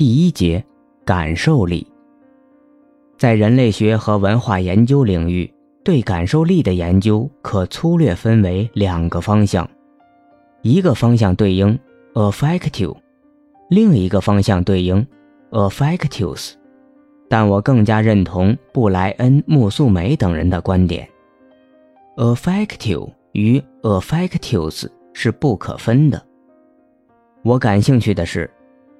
第一节，感受力。在人类学和文化研究领域，对感受力的研究可粗略分为两个方向，一个方向对应 affective，另一个方向对应 affectus。但我更加认同布莱恩·穆素美等人的观点，affective 与 affectus 是不可分的。我感兴趣的是。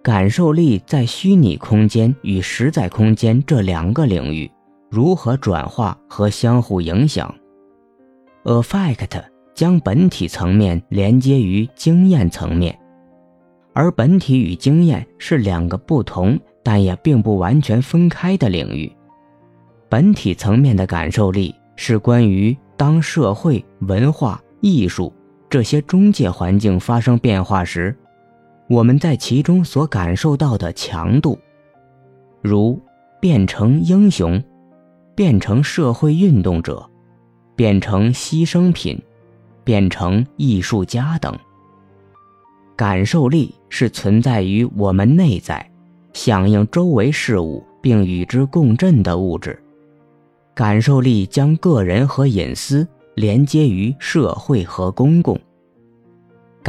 感受力在虚拟空间与实在空间这两个领域如何转化和相互影响？Affect 将本体层面连接于经验层面，而本体与经验是两个不同但也并不完全分开的领域。本体层面的感受力是关于当社会、文化、艺术这些中介环境发生变化时。我们在其中所感受到的强度，如变成英雄、变成社会运动者、变成牺牲品、变成艺术家等。感受力是存在于我们内在，响应周围事物并与之共振的物质。感受力将个人和隐私连接于社会和公共。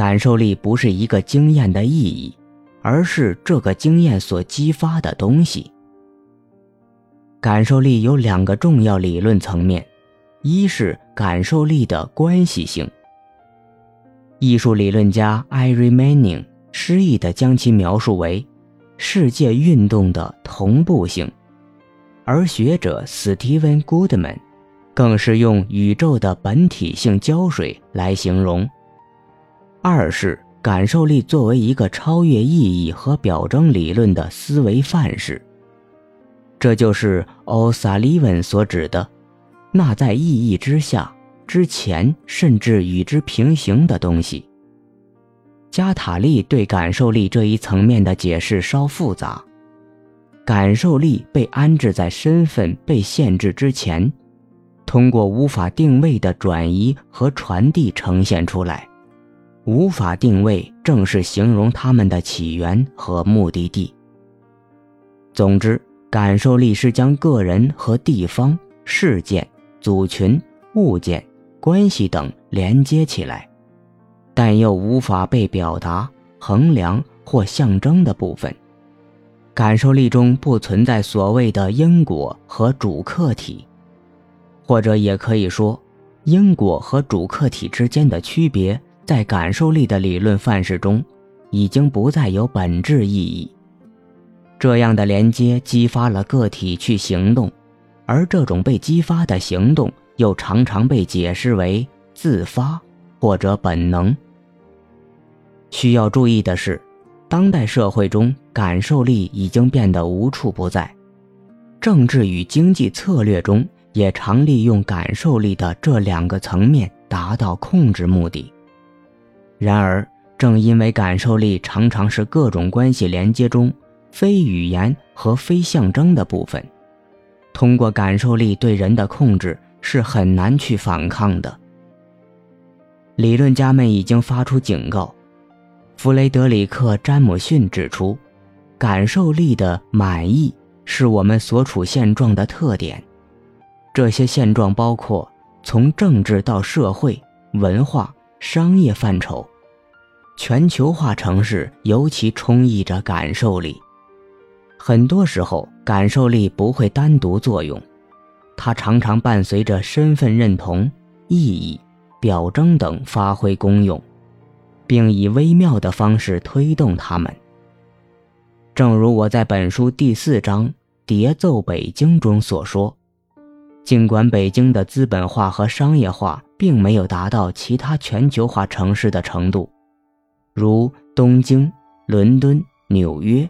感受力不是一个经验的意义，而是这个经验所激发的东西。感受力有两个重要理论层面，一是感受力的关系性。艺术理论家艾瑞曼宁诗意地将其描述为世界运动的同步性，而学者斯蒂文·古德曼更是用宇宙的本体性胶水来形容。二是感受力作为一个超越意义和表征理论的思维范式，这就是奥萨利文所指的那在意义之下、之前甚至与之平行的东西。加塔利对感受力这一层面的解释稍复杂，感受力被安置在身份被限制之前，通过无法定位的转移和传递呈现出来。无法定位，正是形容他们的起源和目的地。总之，感受力是将个人和地方、事件、组群、物件、关系等连接起来，但又无法被表达、衡量或象征的部分。感受力中不存在所谓的因果和主客体，或者也可以说，因果和主客体之间的区别。在感受力的理论范式中，已经不再有本质意义。这样的连接激发了个体去行动，而这种被激发的行动又常常被解释为自发或者本能。需要注意的是，当代社会中感受力已经变得无处不在，政治与经济策略中也常利用感受力的这两个层面达到控制目的。然而，正因为感受力常常是各种关系连接中非语言和非象征的部分，通过感受力对人的控制是很难去反抗的。理论家们已经发出警告。弗雷德里克·詹姆逊指出，感受力的满意是我们所处现状的特点。这些现状包括从政治到社会、文化、商业范畴。全球化城市尤其充溢着感受力。很多时候，感受力不会单独作用，它常常伴随着身份认同、意义、表征等发挥功用，并以微妙的方式推动它们。正如我在本书第四章《叠奏北京》中所说，尽管北京的资本化和商业化并没有达到其他全球化城市的程度。如东京、伦敦、纽约，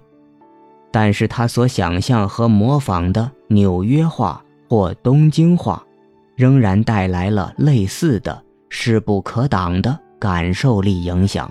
但是他所想象和模仿的纽约话或东京话，仍然带来了类似的势不可挡的感受力影响。